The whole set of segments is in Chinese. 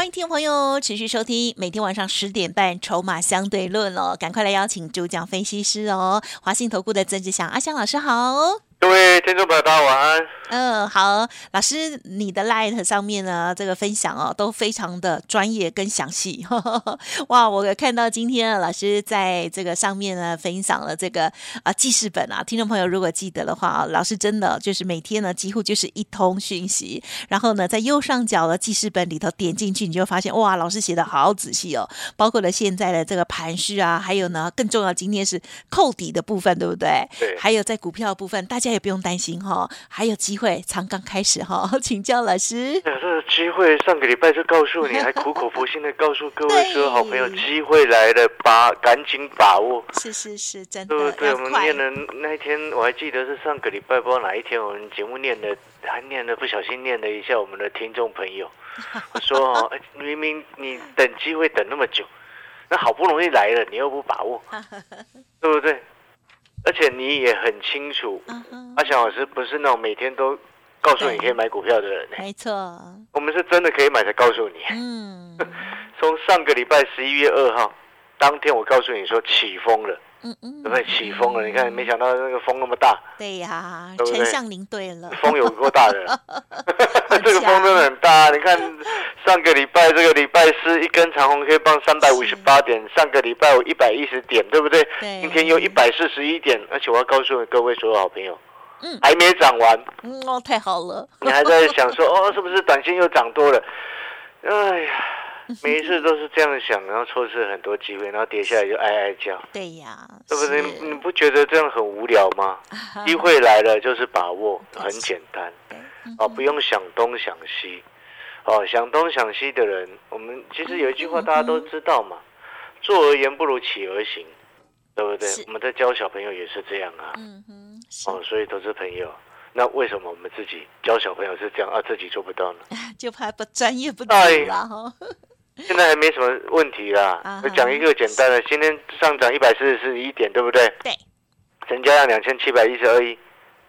欢迎听众朋友持续收听，每天晚上十点半《筹码相对论》哦，赶快来邀请主讲分析师哦，华信投顾的曾志祥阿香老师好。各位听众朋友，大家晚安。嗯，好，老师，你的 Light 上面呢，这个分享哦，都非常的专业跟详细。哇，我看到今天老师在这个上面呢，分享了这个啊记事本啊，听众朋友如果记得的话，老师真的就是每天呢，几乎就是一通讯息，然后呢，在右上角的记事本里头点进去，你就发现哇，老师写的好仔细哦，包括了现在的这个盘势啊，还有呢，更重要，今天是扣底的部分，对不对？对。还有在股票部分，大家。也不用担心哈，还有机会，才刚开始哈，请教老师。这个机会上个礼拜就告诉你，还苦口婆心的告诉各位说，好朋友，机会来了，把赶紧把握。是是是，真的。对对，我们念的那一天，我还记得是上个礼拜，不知道哪一天，我们节目念的，还念的不小心念了一下我们的听众朋友，我说哦，明明你等机会等那么久，那好不容易来了，你又不把握，对不对？而且你也很清楚，阿翔老师不是那种每天都告诉你可以买股票的人。没错，我们是真的可以买才告诉你。嗯，从上个礼拜十一月二号当天，我告诉你说起风了。嗯嗯，对不对？起风了，你看，没想到那个风那么大。对呀，丞相您对了，风有多大的？这个风真的很大。你看上个礼拜，这个礼拜是一根长红 K 棒三百五十八点，上个礼拜有一百一十点，对不对？对。今天又一百四十一点，而且我要告诉各位所有好朋友，嗯，还没涨完。嗯哦，太好了。你还在想说，哦，是不是短线又涨多了？哎呀。每一次都是这样想，然后错失很多机会，然后跌下来就哀哀叫。对呀，对不对？你不觉得这样很无聊吗？机会来了就是把握，很简单。哦，不用想东想西。哦，想东想西的人，我们其实有一句话大家都知道嘛，“坐而言不如起而行”，对不对？我们在教小朋友也是这样啊。嗯哼。哦，所以投资朋友。那为什么我们自己教小朋友是这样啊？自己做不到呢？就怕不专业不足啦哈。现在还没什么问题啦。我讲一个简单的，今天上涨一百四十一点，对不对？对。成交量两千七百一十二亿，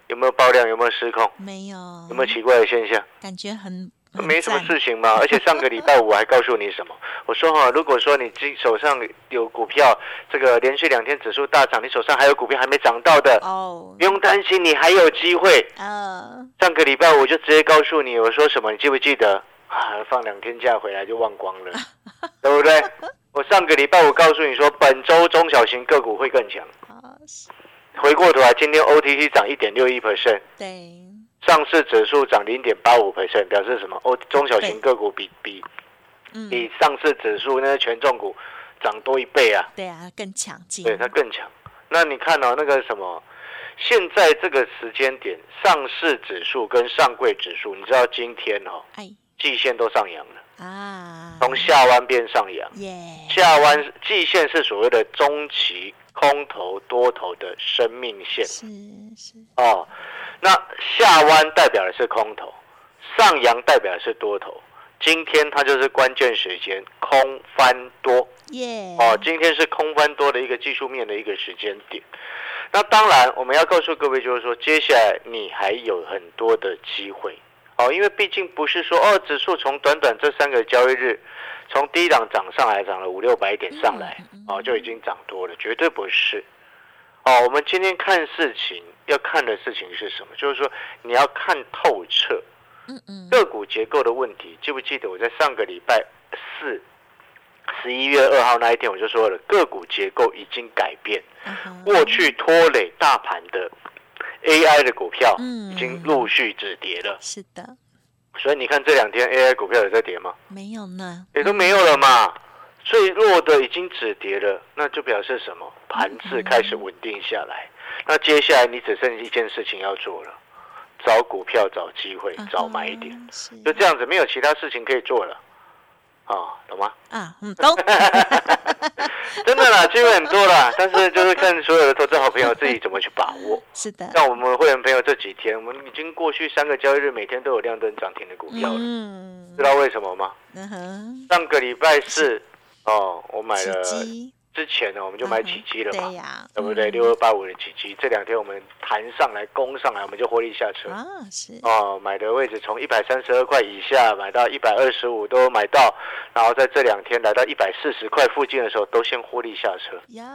有没有爆量？有没有失控？没有。有没有奇怪的现象？感觉很没什么事情嘛。而且上个礼拜五我还告诉你什么？我说哈，如果说你手手上有股票，这个连续两天指数大涨，你手上还有股票还没涨到的哦，不用担心，你还有机会。嗯。上个礼拜我就直接告诉你，我说什么？你记不记得？啊，放两天假回来就忘光了，对不对？我上个礼拜我告诉你说，本周中小型个股会更强。回过头来，今天 OTC 涨一点六一 percent，对，上市指数涨零点八五 percent，表示什么？O 中小型个股比比比上市指数那些权重股涨多一倍啊？对啊，更强劲。对，它更强。那你看到那个什么？现在这个时间点，上市指数跟上柜指数，你知道今天哦？哎。季线都上扬了啊，从下弯变上扬。下弯季线是所谓的中期空头多头的生命线。是是哦，那下弯代表的是空头，上扬代表的是多头。今天它就是关键时间，空翻多。耶哦，今天是空翻多的一个技术面的一个时间点。那当然，我们要告诉各位，就是说，接下来你还有很多的机会。哦，因为毕竟不是说哦，指数从短短这三个交易日，从低档涨上来，涨了五六百点上来，哦，就已经涨多了，绝对不是。哦，我们今天看事情要看的事情是什么？就是说你要看透彻，嗯嗯，个股结构的问题。记不记得我在上个礼拜四，十一月二号那一天我就说了，个股结构已经改变，过去拖累大盘的。AI 的股票已经陆续止跌了，是的，所以你看这两天 AI 股票有在跌吗？没有呢，也都没有了嘛。最弱的已经止跌了，那就表示什么？盘子开始稳定下来。那接下来你只剩一件事情要做了，找股票、找机会、找买点，就这样子，没有其他事情可以做了。啊，懂吗？啊，嗯，懂。真的啦，机会很多啦，但是就是看所有的投资好朋友自己怎么去把握。是的，像我们会员朋友这几天，我们已经过去三个交易日，每天都有亮灯涨停的股票了。嗯，知道为什么吗？嗯哼，上个礼拜四哦，我买了。之前呢，我们就买起基了嘛，对不对？六二八五的起基，这两天我们弹上来攻上来，我们就获利下车啊。是哦，买的位置从一百三十二块以下买到一百二十五都买到，然后在这两天来到一百四十块附近的时候，都先获利下车。呀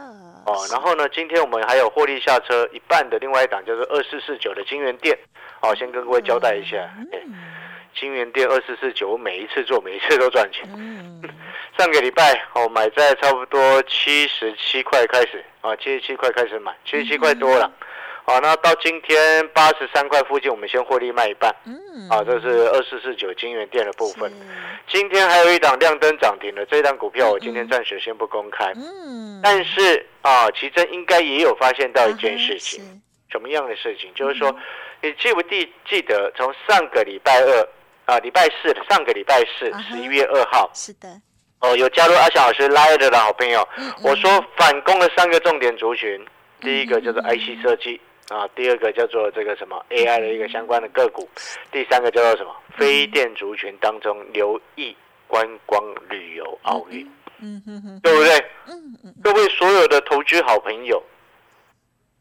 哦，然后呢，今天我们还有获利下车一半的另外一档，就是二四四九的金源店。哦，先跟各位交代一下。金源店二四四九，我每一次做，每一次都赚钱。上个礼拜我买在差不多七十七块开始啊，七十七块开始买，七十七块多了。好，那到今天八十三块附近，我们先获利卖一半。嗯，啊，这是二四四九金源店的部分。今天还有一档亮灯涨停的，这一档股票我今天暂时先不公开。嗯，但是啊，奇珍应该也有发现到一件事情，什么样的事情？就是说，你记不记记得从上个礼拜二？啊，礼拜四，上个礼拜四，十一月二号，是的，哦，有加入阿翔老师拉的的好朋友，我说反攻的三个重点族群，第一个叫做 IC 设计啊，第二个叫做这个什么 AI 的一个相关的个股，第三个叫做什么非电族群当中留意观光旅游奥运，嗯哼哼，对不对？嗯嗯，各位所有的投资好朋友，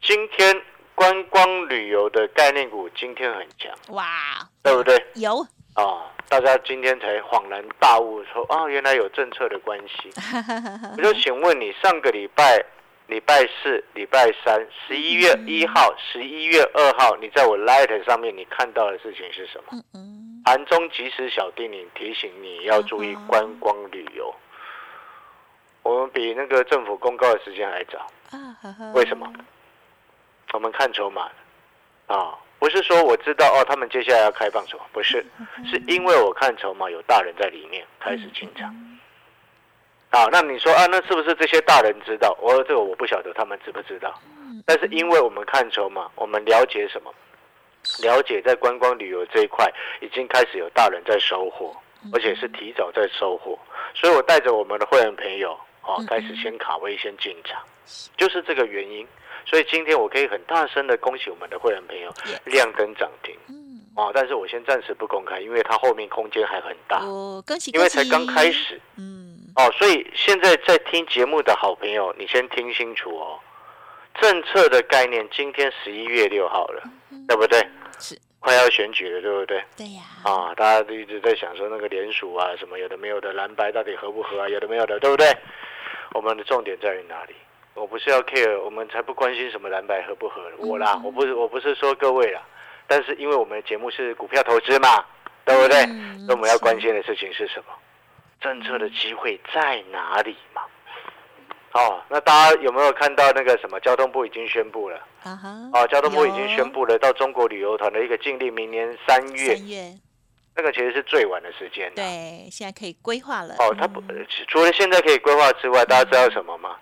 今天观光旅游的概念股今天很强，哇，对不对？有。啊！大家今天才恍然大悟，说啊，原来有政策的关系。我就请问你，上个礼拜、礼拜四、礼拜三、十一月一号、十一月二号，你在我 Light 上面你看到的事情是什么？盘中即时小叮咛提醒你要注意观光旅游。我们比那个政府公告的时间还早。为什么？我们看筹码啊。不是说我知道哦，他们接下来要开放什么？不是，是因为我看筹码有大人在里面开始进场。好，那你说啊，那是不是这些大人知道？我这个我不晓得他们知不知道。但是因为我们看筹码，我们了解什么？了解在观光旅游这一块已经开始有大人在收获，而且是提早在收获。所以我带着我们的会员朋友哦，开始先卡位先进场，就是这个原因。所以今天我可以很大声的恭喜我们的会员朋友亮灯涨停，嗯，哦，但是我先暂时不公开，因为它后面空间还很大，哦，恭喜，因为才刚开始，嗯，哦，所以现在在听节目的好朋友，你先听清楚哦，政策的概念，今天十一月六号了，对不对？是，快要选举了，对不对？对呀，啊，大家都一直在想说那个联署啊，什么有的没有的，蓝白到底合不合啊？有的没有的，对不对？我们的重点在于哪里？我不是要 care，我们才不关心什么蓝白合不合我啦，我不是我不是说各位啦，但是因为我们的节目是股票投资嘛，对不对？那我们要关心的事情是什么？政策的机会在哪里嘛？哦，那大家有没有看到那个什么？交通部已经宣布了啊哈！哦，交通部已经宣布了，到中国旅游团的一个禁令，明年三月。那个其实是最晚的时间。对，现在可以规划了。哦，它不除了现在可以规划之外，大家知道什么吗？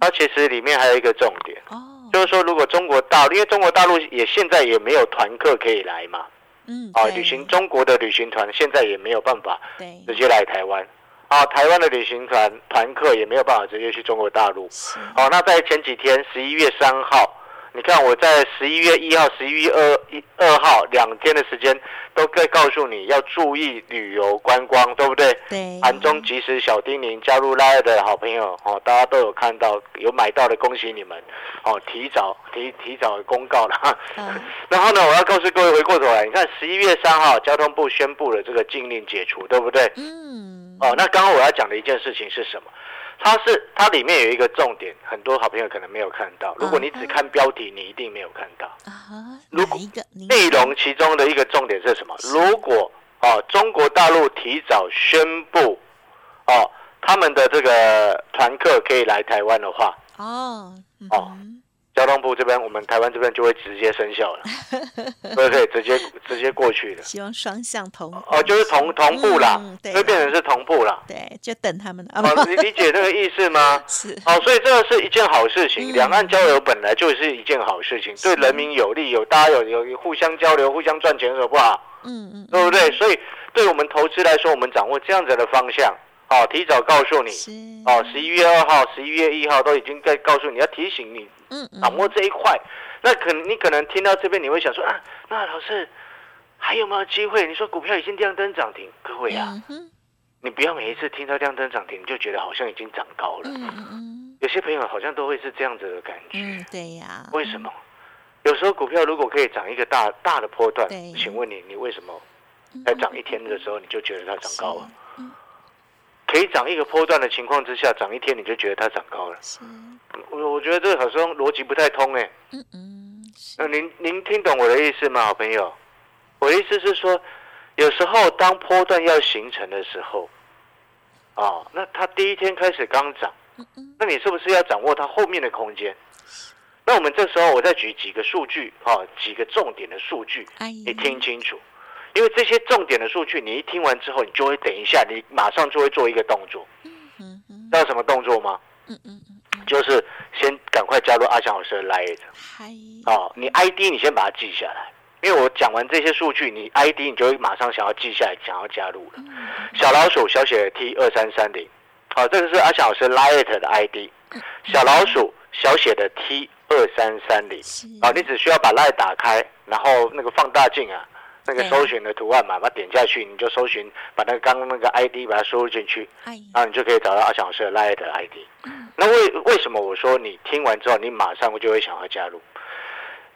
它其实里面还有一个重点，哦就是说，如果中国大陆，因为中国大陆也现在也没有团客可以来嘛，嗯，啊，旅行中国的旅行团现在也没有办法直接来台湾，啊，台湾的旅行团团客也没有办法直接去中国大陆，好，那在前几天十一月三号。你看，我在十一月一号、十一月二一二号两天的时间，都在告诉你要注意旅游观光，对不对？对。盘中及时小叮咛，加入拉二的好朋友哦，大家都有看到，有买到的，恭喜你们哦！提早提提早公告了。嗯。然后呢，我要告诉各位，回过头来，你看十一月三号，交通部宣布了这个禁令解除，对不对？嗯。哦，那刚刚我要讲的一件事情是什么？它是它里面有一个重点，很多好朋友可能没有看到。如果你只看标题，你一定没有看到。啊，如果内容其中的一个重点是什么？如果哦，中国大陆提早宣布哦，他们的这个团客可以来台湾的话，哦哦。交通部这边，我们台湾这边就会直接生效了，对 对，直接直接过去的。希望双向同哦，就是同同步啦，会变成是同步啦。对，就等他们哦，你理解这个意思吗？是。哦，所以这个是一件好事情，两岸交流本来就是一件好事情，对人民有利，有大家有有互相交流、互相赚钱，好不好？嗯嗯，对不对？所以对我们投资来说，我们掌握这样子的方向。好，提早告诉你，哦，十一月二号、十一月一号都已经在告诉你要提醒你，嗯，掌握这一块。那可能你可能听到这边，你会想说啊，那老师还有没有机会？你说股票已经亮灯涨停，各位啊，你不要每一次听到亮灯涨停你就觉得好像已经涨高了。嗯嗯，有些朋友好像都会是这样子的感觉。嗯，对呀。为什么？有时候股票如果可以涨一个大大的波段，请问你，你为什么在涨一天的时候你就觉得它涨高了？可以涨一个波段的情况之下，涨一天你就觉得它涨高了？我我觉得这好像逻辑不太通哎。嗯嗯。那您您听懂我的意思吗，好朋友？我的意思是说，有时候当波段要形成的时候，哦，那它第一天开始刚涨，那你是不是要掌握它后面的空间？那我们这时候，我再举几个数据，哈，几个重点的数据，你听清楚，因为这些重点的数据，你一听完之后，你就会等一下，你马上就会做一个动作，嗯嗯，知道什么动作吗？嗯嗯嗯，就是先赶快加入阿翔老师的 Line，哦，你 ID 你先把它记下来，因为我讲完这些数据，你 ID 你就会马上想要记下来，想要加入。了。小老鼠小写的 T 二三三零，好，这个是阿翔老师 Line 的 ID，小老鼠小写的 T。二三三零，啊，你只需要把 l i 打开，然后那个放大镜啊，那个搜寻的图案嘛，把它点下去，你就搜寻，把那个刚刚那个 ID 把它输入进去，然后你就可以找到阿翔老师的 l i 的 ID。那为为什么我说你听完之后，你马上就会想要加入，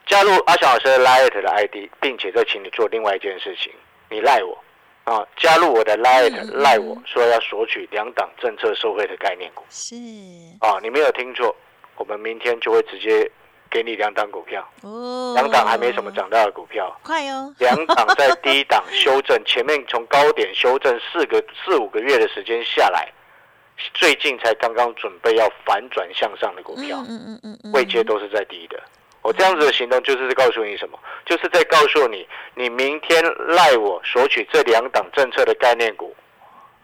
加入阿翔老师的 l i 的 ID，并且再请你做另外一件事情，你赖我。啊，加入我的 l i 赖我说要索取两党政策受惠的概念股，是。啊，你没有听错。我们明天就会直接给你两档股票，哦，两档还没什么涨大的股票，快哦！两档在低档修正，前面从高点修正四个四五个月的时间下来，最近才刚刚准备要反转向上的股票，嗯嗯嗯嗯，位阶都是在低的。我这样子的行动就是在告诉你什么？就是在告诉你，你明天赖我索取这两档政策的概念股。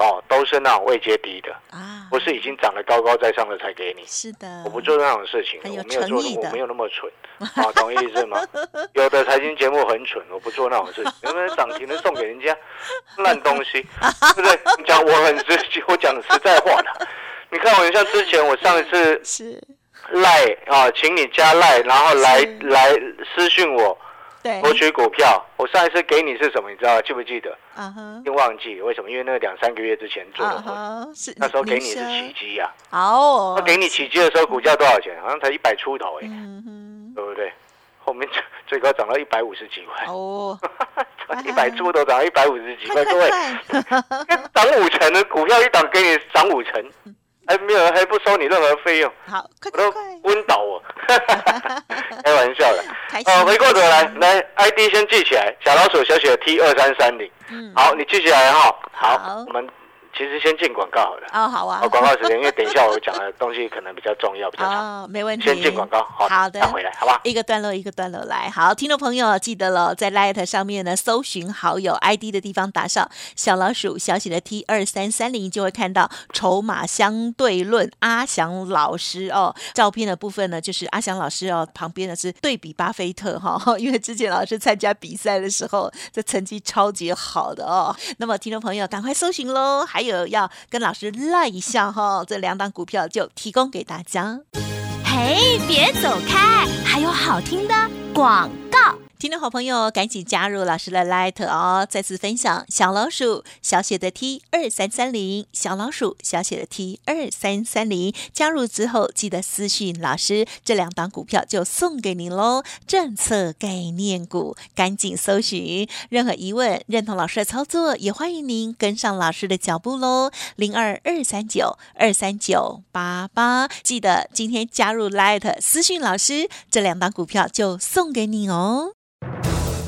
哦，都是那种未接低的啊，不是已经涨得高高在上的才给你。是的，我不做那种事情，我没有做，我没有那么蠢，啊，懂意思吗？有的财经节目很蠢，我不做那种事情，有没有涨停的送给人家烂东西，对不对？你讲我很直接，我讲实在话的。你看我像之前我上一次是赖啊，请你加赖，然后来来私讯我。索取股票，我上一次给你是什么？你知道记不记得？啊哈，又忘记为什么？因为那个两三个月之前做的，是那时候给你是奇迹呀。哦，那给你奇迹的时候，股价多少钱？好像才一百出头哎，对不对？后面最高涨到一百五十几块哦，一百出头涨到一百五十几块，各位，涨五成的股票一档给你涨五成。还没有，还不收你任何费用。好，快快快！昏倒我，哦，回过头来，来 ID 先记起来，小老鼠小写的 T 二三三零。嗯，好，你记起来哈。好，我们。其实先进广告好了。哦，好啊。哦，广告时间，因为等一下我讲的东西可能比较重要，比较长。哦，没问题。先进广告，好。好的。再回来，好吧。一个段落一个段落来。好，听众朋友记得了，在 Light 上面呢，搜寻好友 ID 的地方打上小老鼠小写的 T 二三三零，就会看到筹码相对论阿翔老师哦。照片的部分呢，就是阿翔老师哦，旁边的是对比巴菲特哈，因为之前老师参加比赛的时候，这成绩超级好的哦。那么听众朋友赶快搜寻喽，还有要跟。老师赖一下哈，这两档股票就提供给大家。嘿，别走开，还有好听的广。听众好朋友，赶紧加入老师的 Light 哦！再次分享小老鼠小写的 T 二三三零，小老鼠小写的 T 二三三零。加入之后记得私讯老师，这两档股票就送给您喽。政策概念股，赶紧搜寻。任何疑问，认同老师的操作，也欢迎您跟上老师的脚步喽。零二二三九二三九八八，记得今天加入 Light 私讯老师，这两档股票就送给你哦。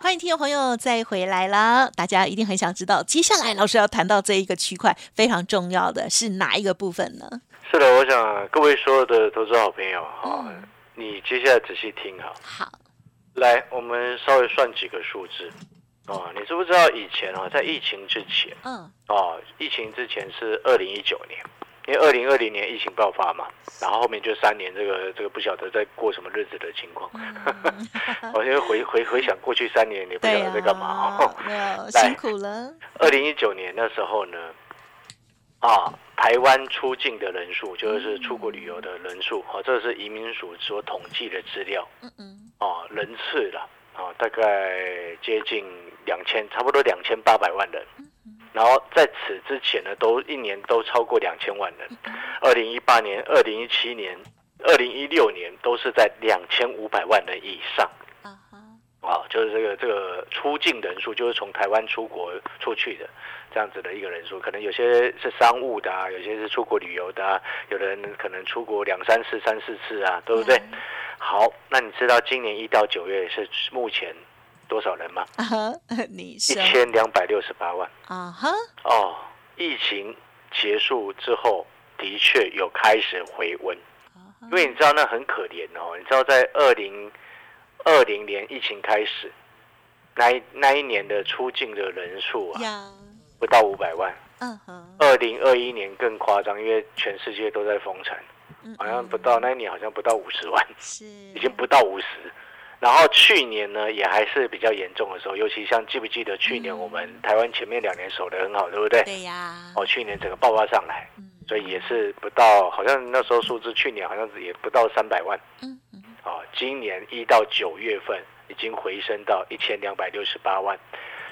欢迎听众朋友再回来了。大家一定很想知道，接下来老师要谈到这一个区块非常重要的是哪一个部分呢？是的，我想各位所有的投资好朋友哈，你接下来仔细听哈。好，来，我们稍微算几个数字哦。你知不知道以前啊，在疫情之前，嗯，哦，疫情之前是二零一九年。因为二零二零年疫情爆发嘛，然后后面就三年，这个这个不晓得在过什么日子的情况。我先回回回想过去三年，你不晓得在干嘛哦。辛苦了。二零一九年那时候呢，啊，台湾出境的人数就是出国旅游的人数，啊，这是移民署所统计的资料。嗯嗯。啊，人次了，啊，大概接近两千，差不多两千八百万人。然后在此之前呢，都一年都超过两千万人。二零一八年、二零一七年、二零一六年都是在两千五百万人以上。啊就是这个这个出境人数，就是从台湾出国出去的这样子的一个人数。可能有些是商务的啊，有些是出国旅游的啊，有的人可能出国两三次、三四次啊，对不对？好，那你知道今年一到九月是目前？多少人吗？你一千两百六十八万啊！哈哦，疫情结束之后，的确有开始回温，因为你知道那很可怜哦。你知道在二零二零年疫情开始，那一那一年的出境的人数啊，不到五百万。嗯哼。二零二一年更夸张，因为全世界都在封城，好像不到那一年好像不到五十万，是已经不到五十。然后去年呢，也还是比较严重的时候，尤其像记不记得去年我们台湾前面两年守得很好，对不对？对呀。哦，去年整个爆发上来，所以也是不到，好像那时候数字去年好像也不到三百万。嗯嗯。哦，今年一到九月份已经回升到一千两百六十八万，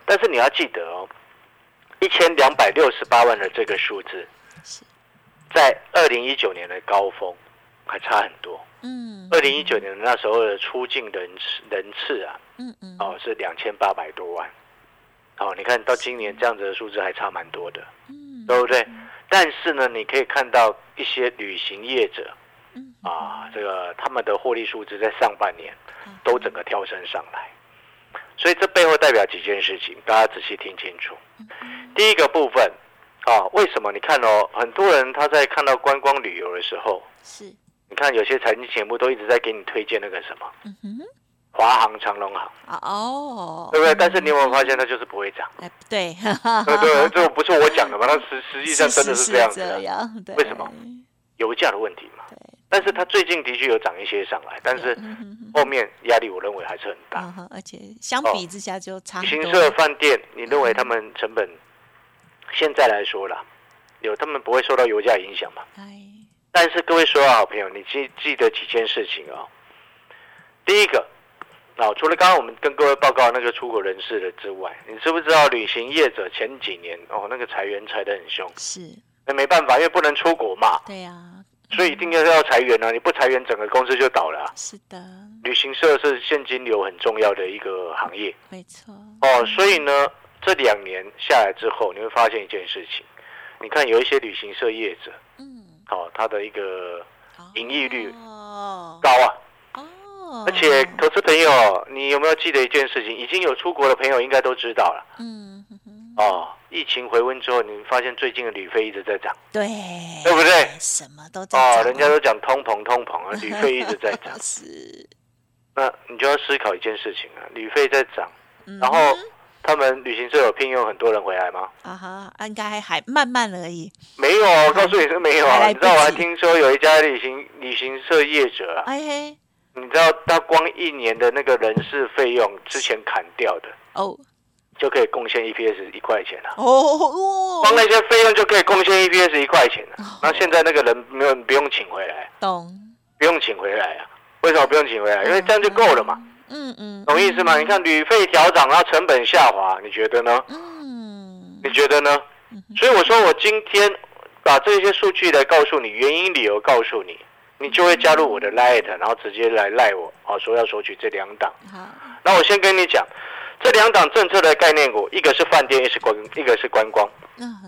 但是你要记得哦，一千两百六十八万的这个数字，在二零一九年的高峰还差很多。嗯，二零一九年那时候的出境人次人次啊，嗯嗯，哦是两千八百多万，哦，你看到今年这样子的数字还差蛮多的，嗯，对不对？但是呢，你可以看到一些旅行业者，嗯。啊，这个他们的获利数字在上半年都整个跳升上来，所以这背后代表几件事情，大家仔细听清楚。第一个部分啊，为什么？你看哦，很多人他在看到观光旅游的时候是。你看，有些财经节目都一直在给你推荐那个什么，华航、长隆航哦，对不对？但是你有没有发现，它就是不会涨？哎，对，对对，这不是我讲的嘛？它实实际上真的是这样子。为什么？油价的问题嘛。但是它最近的确有涨一些上来，但是后面压力我认为还是很大。而且相比之下就差。旅行社饭店，你认为他们成本现在来说啦，有他们不会受到油价影响吗？哎。但是各位所有好朋友，你记记得几件事情哦。第一个，啊，除了刚刚我们跟各位报告那个出国人士的之外，你知不知道旅行业者前几年哦那个裁员裁得很凶？是，那没办法，因为不能出国嘛。对呀。所以一定要要裁员啊！你不裁员，整个公司就倒了。是的。旅行社是现金流很重要的一个行业。没错。哦，所以呢，这两年下来之后，你会发现一件事情，你看有一些旅行社业者，嗯。哦，它的一个盈利率高啊，哦，而且投资朋友，你有没有记得一件事情？已经有出国的朋友应该都知道了，嗯，哦，疫情回温之后，你发现最近的旅费一直在涨，对，对不对？什么都在涨，人家都讲通膨，通膨啊，旅费一直在涨，是，那你就要思考一件事情啊，旅费在涨，然后。他们旅行社有聘用很多人回来吗？啊哈，应该还慢慢而已。没有，我告诉你是没有啊。你知道我还听说有一家旅行旅行社业者啊，哎嘿，你知道他光一年的那个人事费用之前砍掉的哦，就可以贡献 EPS 一块钱了。哦，光那些费用就可以贡献 EPS 一块钱了。那现在那个人没有不用请回来，懂？不用请回来啊？为什么不用请回来？因为这样就够了嘛。嗯嗯嗯，懂意思吗？你看旅费调涨，然后成本下滑，你觉得呢？嗯，你觉得呢？所以我说，我今天把这些数据来告诉你，原因理由告诉你，你就会加入我的 light，然后直接来赖我，哦，说要索取这两档。好，那我先跟你讲，这两档政策的概念股，一个是饭店，一是观，一个是观光。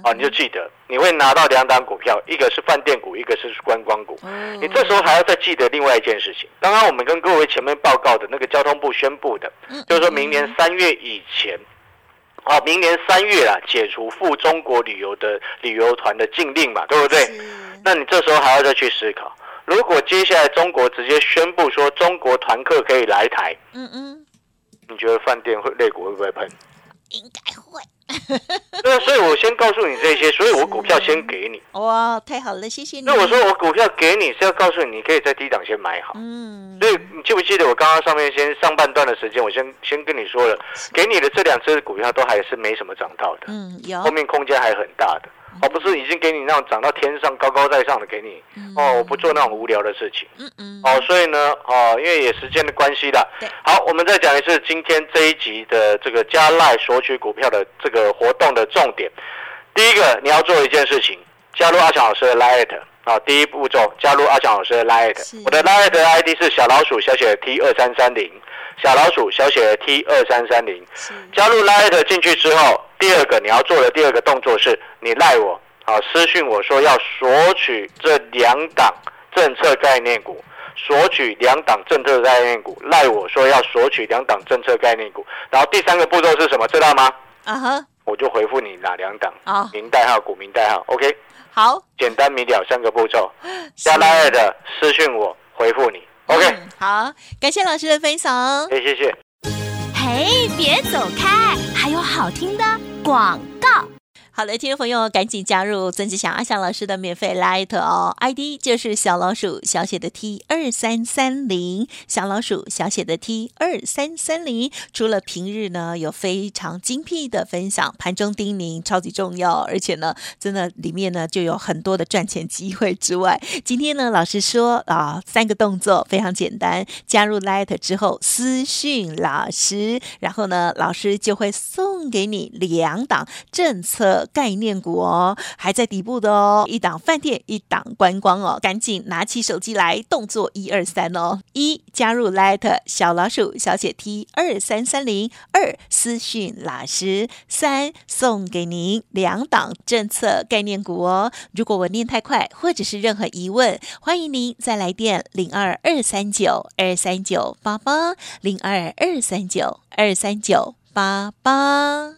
啊，你就记得你会拿到两档股票，一个是饭店股，一个是观光股。你这时候还要再记得另外一件事情。刚刚我们跟各位前面报告的那个交通部宣布的，就是说明年三月以前，啊，明年三月啊，解除赴中国旅游的旅游团的禁令嘛，对不对？那你这时候还要再去思考，如果接下来中国直接宣布说中国团客可以来台，嗯嗯，你觉得饭店会肋骨会不会喷？应该会。对啊，所以我先告诉你这些，所以我股票先给你。哇，太好了，谢谢你。那我说我股票给你是要告诉你，你可以在低档先买好。嗯。所以你记不记得我刚刚上面先上半段的时间，我先先跟你说了，给你的这两只股票都还是没什么涨到的。嗯，有。后面空间还很大的。哦，不是已经给你那种涨到天上高高在上的给你哦，我不做那种无聊的事情。嗯嗯。哦，所以呢，哦，因为也时间的关系的。好，我们再讲一次今天这一集的这个加赖索取股票的这个活动的重点。第一个，你要做一件事情，加入阿强老师的 Light 啊。第一步骤，加入阿强老师的 Light。我的 Light ID 是小老鼠小写 T 二三三零，小老鼠小写 T 二三三零。加入 Light 进去之后。第二个你要做的第二个动作是，你赖我啊，私讯我说要索取这两档政策概念股，索取两档政策概念股，赖我说要索取两档政策概念股。然后第三个步骤是什么？知道吗？啊哈，我就回复你哪两档啊？名代号、股名代号，OK？好，简单明了三个步骤，加赖尔的私讯我回复你，OK？好，感谢老师的分享，哎，谢谢。嘿，别走开，还有好听的广告。好的，听众朋友，赶紧加入曾志祥阿祥老师的免费 Light 哦，ID 就是小老鼠小写的 T 二三三零，小老鼠小写的 T 二三三零。除了平日呢有非常精辟的分享，盘中叮咛超级重要，而且呢，真的里面呢就有很多的赚钱机会之外，今天呢老师说啊，三个动作非常简单，加入 Light 之后私讯老师，然后呢老师就会送给你两档政策。概念股哦，还在底部的哦，一档饭店，一档观光哦，赶紧拿起手机来，动作一二三哦，一加入 Light 小老鼠小写 T 二三三零，二私讯老师，三送给您两档政策概念股哦。如果我念太快，或者是任何疑问，欢迎您再来电零二二三九二三九八八零二二三九二三九八八。